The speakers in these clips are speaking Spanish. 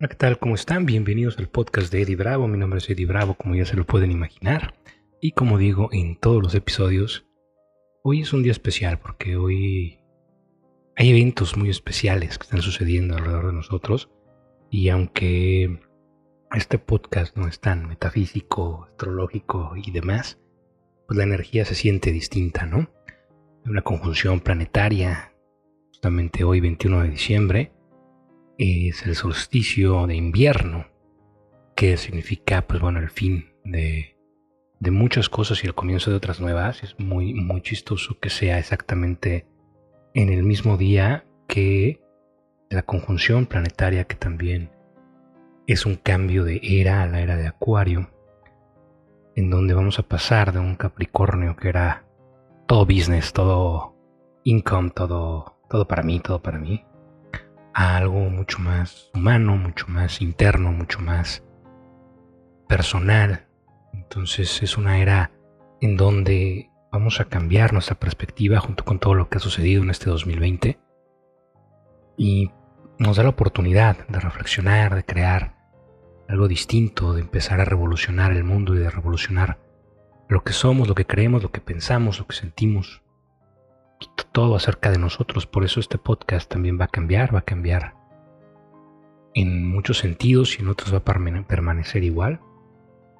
Hola, ¿qué tal? ¿Cómo están? Bienvenidos al podcast de Eddie Bravo. Mi nombre es Eddie Bravo, como ya se lo pueden imaginar. Y como digo en todos los episodios, hoy es un día especial porque hoy hay eventos muy especiales que están sucediendo alrededor de nosotros. Y aunque este podcast no es tan metafísico, astrológico y demás, pues la energía se siente distinta, ¿no? Una conjunción planetaria, justamente hoy 21 de diciembre, es el solsticio de invierno, que significa, pues bueno, el fin de, de muchas cosas y el comienzo de otras nuevas. Es muy, muy chistoso que sea exactamente en el mismo día que la conjunción planetaria, que también es un cambio de era a la era de Acuario, en donde vamos a pasar de un Capricornio que era todo business, todo income, todo, todo para mí, todo para mí, a algo mucho más humano, mucho más interno, mucho más personal. Entonces es una era en donde vamos a cambiar nuestra perspectiva junto con todo lo que ha sucedido en este 2020 y nos da la oportunidad de reflexionar, de crear algo distinto, de empezar a revolucionar el mundo y de revolucionar lo que somos, lo que creemos, lo que pensamos, lo que sentimos todo acerca de nosotros. Por eso este podcast también va a cambiar, va a cambiar en muchos sentidos y en otros va a permanecer igual.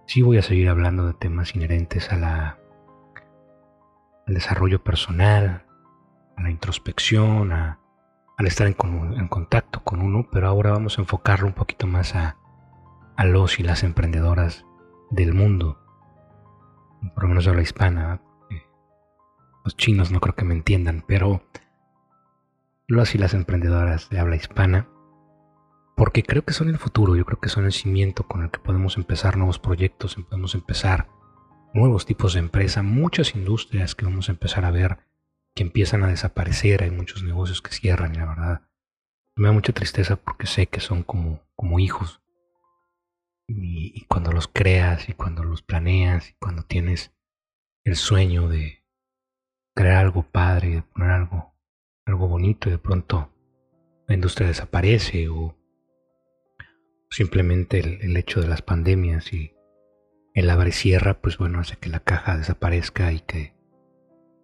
Sí voy a seguir hablando de temas inherentes a la, al desarrollo personal, a la introspección, a, al estar en, contacto con uno, pero ahora vamos a enfocarlo un poquito más a, a los y las emprendedoras del mundo, por lo menos de la hispana, los chinos no creo que me entiendan, pero los y las emprendedoras de habla hispana, porque creo que son el futuro, yo creo que son el cimiento con el que podemos empezar nuevos proyectos, podemos empezar nuevos tipos de empresa, muchas industrias que vamos a empezar a ver que empiezan a desaparecer, hay muchos negocios que cierran y la verdad me da mucha tristeza porque sé que son como, como hijos. Y, y cuando los creas y cuando los planeas y cuando tienes el sueño de, crear algo padre, de poner algo, algo bonito y de pronto la industria desaparece o simplemente el, hecho de las pandemias y el abre cierra, pues bueno, hace que la caja desaparezca y que,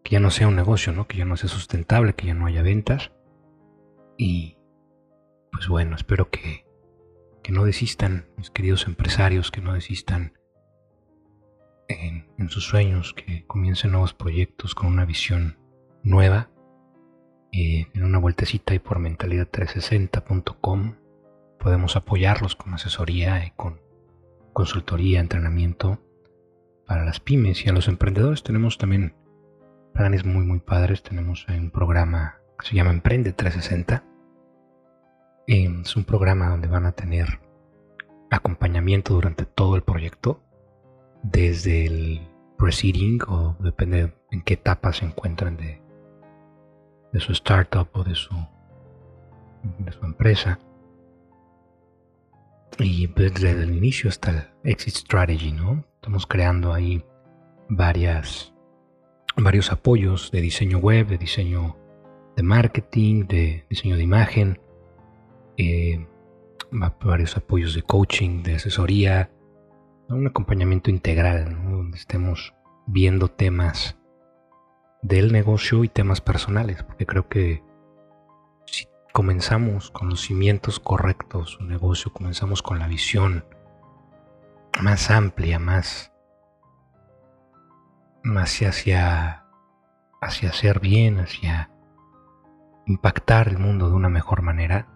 que ya no sea un negocio, ¿no? Que ya no sea sustentable, que ya no haya ventas. Y pues bueno, espero que, que no desistan, mis queridos empresarios, que no desistan en, sus sueños, que comiencen nuevos proyectos con una visión nueva. Eh, en una vueltecita y por mentalidad360.com podemos apoyarlos con asesoría y con consultoría, entrenamiento para las pymes y a los emprendedores. Tenemos también planes muy muy padres. Tenemos un programa que se llama Emprende 360. Eh, es un programa donde van a tener acompañamiento durante todo el proyecto desde el proceeding o depende en qué etapa se encuentran de, de su startup o de su, de su empresa. Y desde el inicio hasta el exit strategy, ¿no? Estamos creando ahí varias, varios apoyos de diseño web, de diseño de marketing, de diseño de imagen, eh, varios apoyos de coaching, de asesoría, un acompañamiento integral, donde estemos viendo temas del negocio y temas personales, porque creo que si comenzamos con los cimientos correctos, un negocio, comenzamos con la visión más amplia, más, más hacia, hacia hacer bien, hacia impactar el mundo de una mejor manera,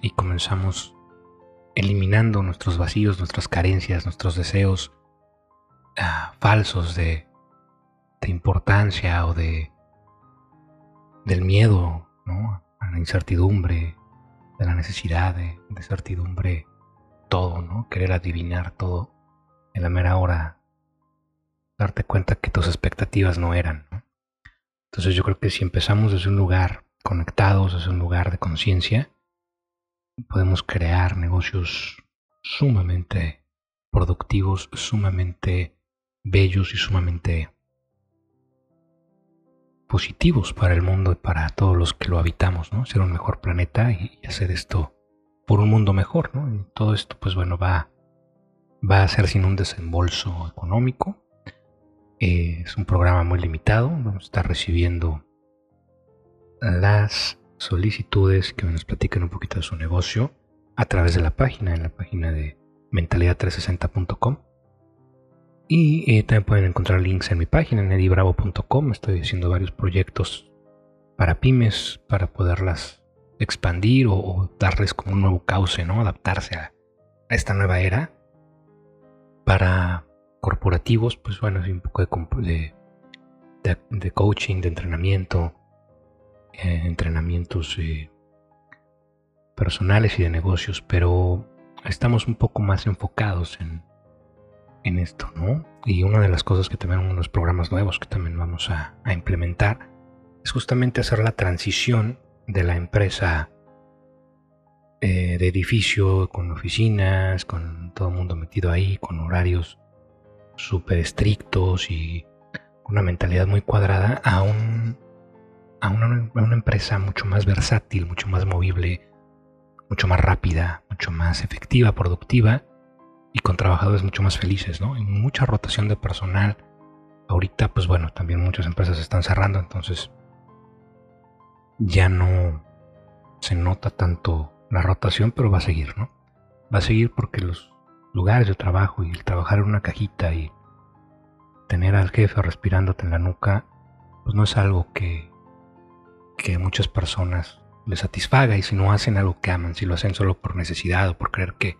y comenzamos eliminando nuestros vacíos, nuestras carencias, nuestros deseos ah, falsos de, importancia o de del miedo, ¿no? a la incertidumbre, de la necesidad de, certidumbre, todo, ¿no? Querer adivinar todo en la mera hora, darte cuenta que tus expectativas no eran, Entonces yo creo que si empezamos desde un lugar conectados, desde un lugar de conciencia, podemos crear negocios sumamente productivos, sumamente bellos y sumamente positivos para el mundo y para todos los que lo habitamos, ¿no? Ser un mejor planeta y hacer esto por un mundo mejor, ¿no? Y todo esto, pues bueno, va, va a ser sin un desembolso económico. Eh, es un programa muy limitado. Vamos a estar recibiendo las solicitudes que nos platican un poquito de su negocio a través de la página, en la página de mentalidad360.com. Y eh, también pueden encontrar links en mi página, en edibravo.com. Estoy haciendo varios proyectos para pymes, para poderlas expandir o, darles como un nuevo cauce, ¿no? Adaptarse a, esta nueva era. Para corporativos, pues bueno, es un poco de, coaching, de entrenamiento, eh, entrenamientos eh, personales y de negocios, pero estamos un poco más enfocados en, en esto, ¿no? Y una de las cosas que también unos programas nuevos que también vamos a, implementar es justamente hacer la transición de la empresa eh, de edificio con oficinas, con todo el mundo metido ahí, con horarios súper estrictos y una mentalidad muy cuadrada a, un, a, una, empresa mucho más versátil, mucho más movible, mucho más rápida, mucho más efectiva, productiva y con trabajadores mucho más felices, ¿no? Y mucha rotación de personal. Ahorita, pues bueno, también muchas empresas están cerrando, entonces ya no se nota tanto la rotación, pero va a seguir, ¿no? Va a seguir porque los lugares de trabajo y el trabajar en una cajita y tener al jefe respirándote en la nuca, pues no es algo que, que muchas personas les satisfaga y si no hacen algo que aman, si lo hacen solo por necesidad o por creer que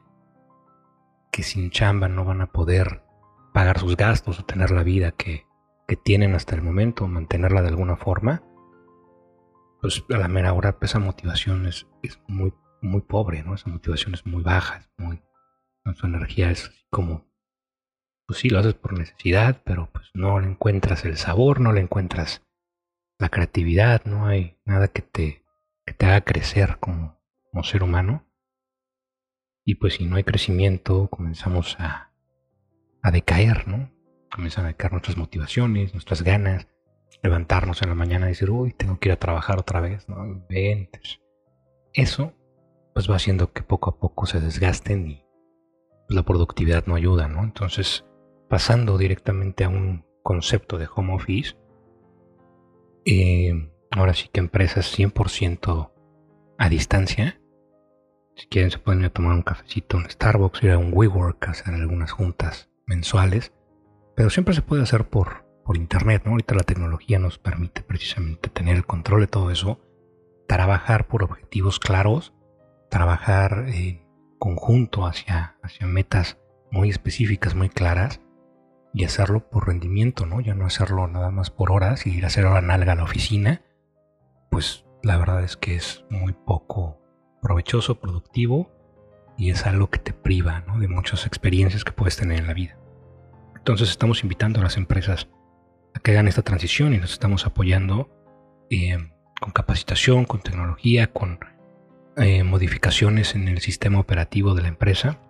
que sin chamba no van a poder pagar sus gastos o tener la vida que, tienen hasta el momento, mantenerla de alguna forma, pues a la mera hora pues, esa motivación es, muy, muy pobre, ¿no? Esa motivación es muy baja, es muy, su energía es como, pues sí, lo haces por necesidad, pero pues no le encuentras el sabor, no le encuentras la creatividad, no hay nada que te, que te haga crecer como, como ser humano. Y pues si no hay crecimiento, comenzamos a, a decaer, ¿no? Comienzan a decaer nuestras motivaciones, nuestras ganas, levantarnos en la mañana y decir, uy, tengo que ir a trabajar otra vez, ¿no? Inventes. Eso, pues va haciendo que poco a poco se desgasten y pues, la productividad no ayuda, ¿no? Entonces, pasando directamente a un concepto de home office, eh, ahora sí que empresas 100% a distancia, si quieren se pueden ir a tomar un cafecito en Starbucks, ir a un WeWork, hacer algunas juntas mensuales. Pero siempre se puede hacer por, por internet. Ahorita la tecnología nos permite precisamente tener el control de todo eso, trabajar por objetivos claros, trabajar en conjunto hacia, hacia metas muy específicas, muy claras, y hacerlo por rendimiento, ¿no? Ya no hacerlo nada más por horas y ir a hacer hora nalga a la oficina, pues la verdad es que es muy poco provechoso, productivo y es algo que te priva de muchas experiencias que puedes tener en la vida. Entonces estamos invitando a las empresas a que hagan esta transición y nos estamos apoyando eh, con capacitación, con tecnología, con eh, modificaciones en el sistema operativo de la empresa,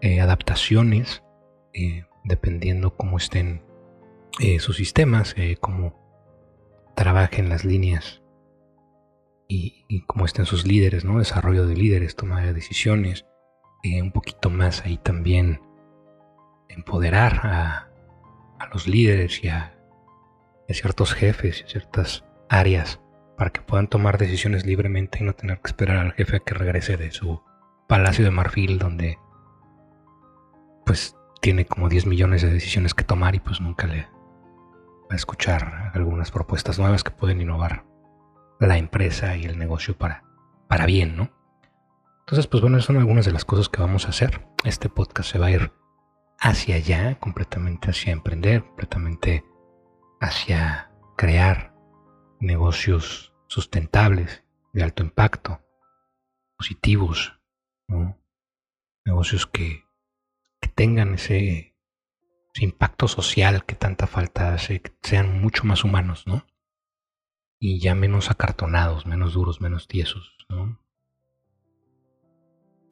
eh, adaptaciones, dependiendo cómo estén sus sistemas, cómo trabajen las líneas y, cómo estén sus líderes, ¿no? Desarrollo de líderes, toma de decisiones, eh, un poquito más ahí también empoderar a, los líderes y a, ciertos jefes y a ciertas áreas para que puedan tomar decisiones libremente y no tener que esperar al jefe a que regrese de su palacio de marfil donde pues tiene como 10 millones de decisiones que tomar y pues nunca le va a escuchar algunas propuestas nuevas que pueden innovar la empresa y el negocio para, para bien, ¿no? Entonces, pues bueno, son algunas de las cosas que vamos a hacer. Este podcast se va a ir hacia allá, completamente hacia emprender, completamente hacia crear negocios sustentables, de alto impacto, positivos, ¿no? negocios que, que tengan ese, impacto social que tanta falta hace, que sean mucho más humanos, ¿no? y ya menos acartonados, menos duros, menos tiesos, ¿no?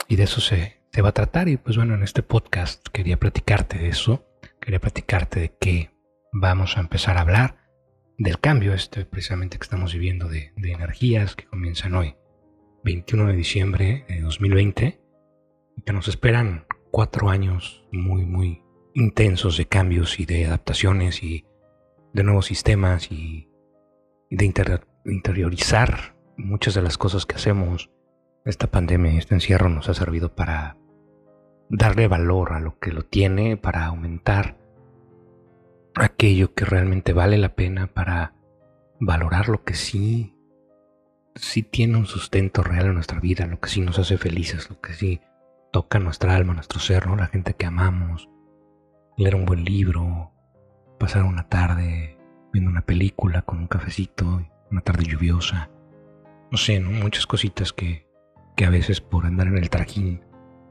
Y de eso se, se va a tratar y pues bueno, en este podcast quería platicarte de eso, quería platicarte de que vamos a empezar a hablar del cambio este precisamente que estamos viviendo de, de energías que comienzan hoy 21 de diciembre de 2020 y que nos esperan cuatro años muy, muy intensos de cambios y de adaptaciones y de nuevos sistemas y de interiorizar muchas de las cosas que hacemos. Esta pandemia, este encierro nos ha servido para darle valor a lo que lo tiene, para aumentar aquello que realmente vale la pena, para valorar lo que sí, sí tiene un sustento real en nuestra vida, lo que sí nos hace felices, lo que sí toca nuestra alma, nuestro ser, ¿no? La gente que amamos, leer un buen libro, pasar una tarde viendo una película con un cafecito, una tarde lluviosa. No sé, ¿no? Muchas cositas que, que a veces por andar en el trajín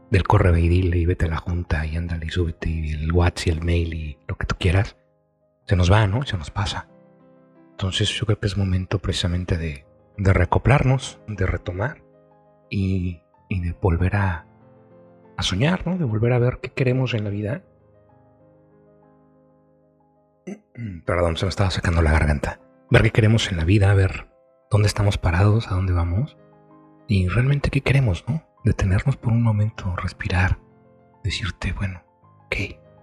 del corre y vete a la junta y ándale y súbete y el WhatsApp y el mail y lo que tú quieras, se nos va, ¿no? Se nos pasa. Entonces yo creo que es momento precisamente de, de recoplarnos, de retomar y, y de volver a, a soñar, ¿no? De volver a ver qué queremos en la vida. Perdón, se me estaba sacando la garganta. Ver qué queremos en la vida, ver dónde estamos parados, a dónde vamos y realmente qué queremos, ¿no? Detenernos por un momento, respirar, decirte, bueno, ok,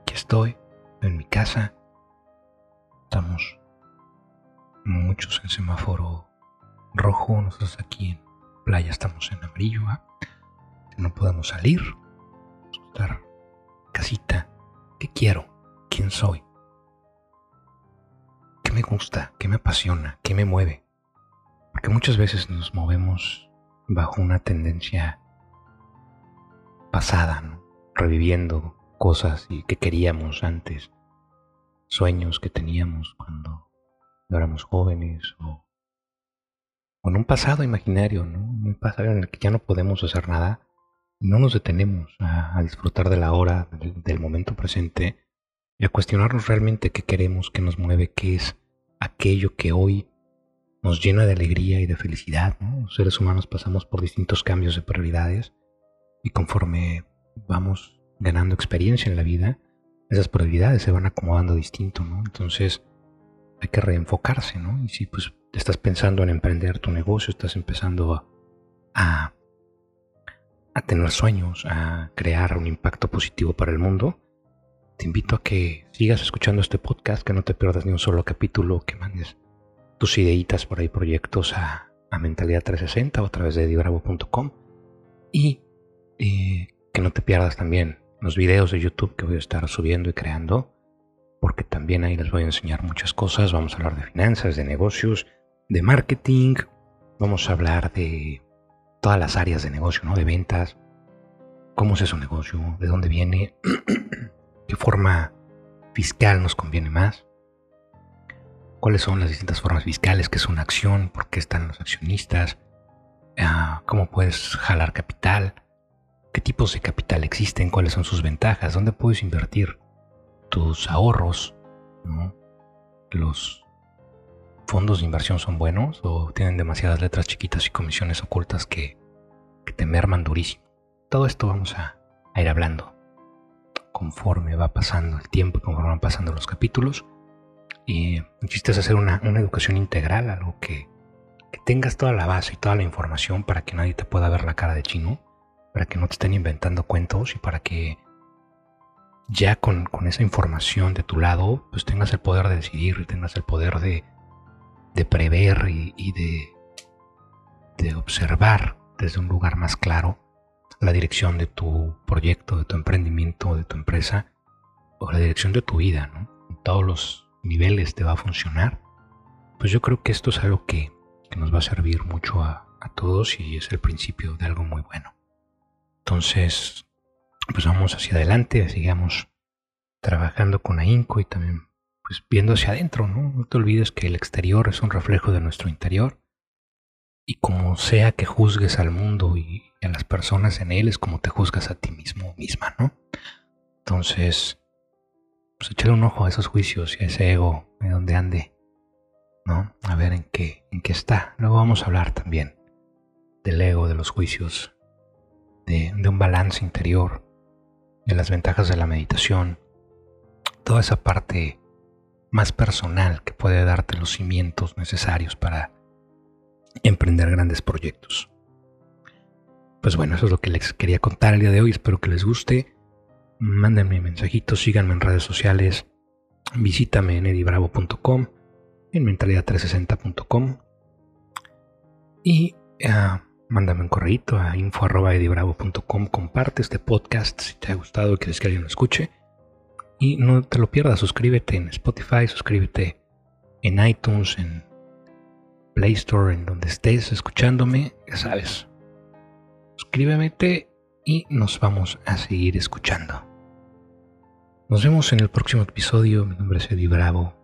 aquí estoy, en mi casa, estamos muchos en semáforo rojo, nosotros aquí en playa estamos en amarillo, no podemos salir, casita, ¿qué quiero? ¿Quién soy? ¿Qué me gusta? ¿Qué me apasiona? ¿Qué me mueve? Porque muchas veces nos movemos bajo una tendencia pasada, ¿no? reviviendo cosas y que queríamos antes, sueños que teníamos cuando éramos jóvenes o, en un pasado imaginario, ¿no? un pasado en el que ya no podemos hacer nada, no nos detenemos a, disfrutar de la hora, del, momento presente y a cuestionarnos realmente qué queremos, qué nos mueve, qué es aquello que hoy nos llena de alegría y de felicidad. Los seres humanos pasamos por distintos cambios de prioridades y conforme vamos ganando experiencia en la vida, esas prioridades se van acomodando distinto, ¿no? Entonces hay que reenfocarse, ¿no? Y si pues estás pensando en emprender tu negocio, estás empezando a, tener sueños, a crear un impacto positivo para el mundo, te invito a que sigas escuchando este podcast, que no te pierdas ni un solo capítulo, que mandes tus ideitas por ahí, proyectos a, a Mentalidad 360 o a través de dibravo.com y eh, que no te pierdas también los videos de YouTube que voy a estar subiendo y creando, porque también ahí les voy a enseñar muchas cosas. Vamos a hablar de finanzas, de negocios, de marketing, vamos a hablar de todas las áreas de negocio, ¿no? De ventas, cómo es su negocio, de dónde viene, qué forma fiscal nos conviene más, cuáles son las distintas formas fiscales, qué es una acción, por qué están los accionistas, ah, cómo puedes jalar capital, qué tipos de capital existen, cuáles son sus ventajas, dónde puedes invertir tus ahorros, los fondos de inversión son buenos o tienen demasiadas letras chiquitas y comisiones ocultas que, te merman durísimo. Todo esto vamos a, ir hablando conforme va pasando el tiempo y conforme van pasando los capítulos. Y el chiste es hacer una, educación integral, algo que, que tengas toda la base y toda la información para que nadie te pueda ver la cara de chino para que no te estén inventando cuentos y para que ya con, esa información de tu lado, pues tengas el poder de decidir tengas el poder de, prever y, de, de observar desde un lugar más claro la dirección de tu proyecto, de tu emprendimiento, de tu empresa o la dirección de tu vida, ¿no? En todos los niveles te va a funcionar. Pues yo creo que esto es algo que, nos va a servir mucho a todos y es el principio de algo muy bueno. Entonces, pues vamos hacia adelante, sigamos trabajando con ahínco y también pues viendo hacia adentro, ¿no? No te olvides que el exterior es un reflejo de nuestro interior y como sea que juzgues al mundo y a las personas en él es como te juzgas a ti mismo o misma, ¿no? Entonces, pues echarle un ojo a esos juicios y a ese ego de donde ande, ¿no? A ver en qué, en qué está. Luego vamos a hablar también del ego, de los juicios de, un balance interior, de las ventajas de la meditación, toda esa parte más personal que puede darte los cimientos necesarios para emprender grandes proyectos. pues bueno, eso es lo que les quería contar el día de hoy. Espero que les guste. Mándenme mensajitos, síganme en redes sociales. Visítame en edibravo.com, en mentalidad360.com. Y uh, mándame un correo a info.edibravo.com. Comparte este podcast si te ha gustado y quieres que alguien lo escuche. Y no te lo pierdas, suscríbete en Spotify, suscríbete en iTunes, en Play Store, en donde estés escuchándome, ya sabes, suscríbete y nos vamos a seguir escuchando. Nos vemos en el próximo episodio. Mi nombre es Eddie Bravo.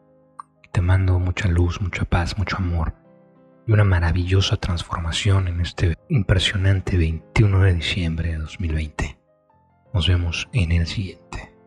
Te mando mucha luz, mucha paz, mucho amor y una maravillosa transformación en este impresionante 21 de diciembre de 2020. Nos vemos en el siguiente.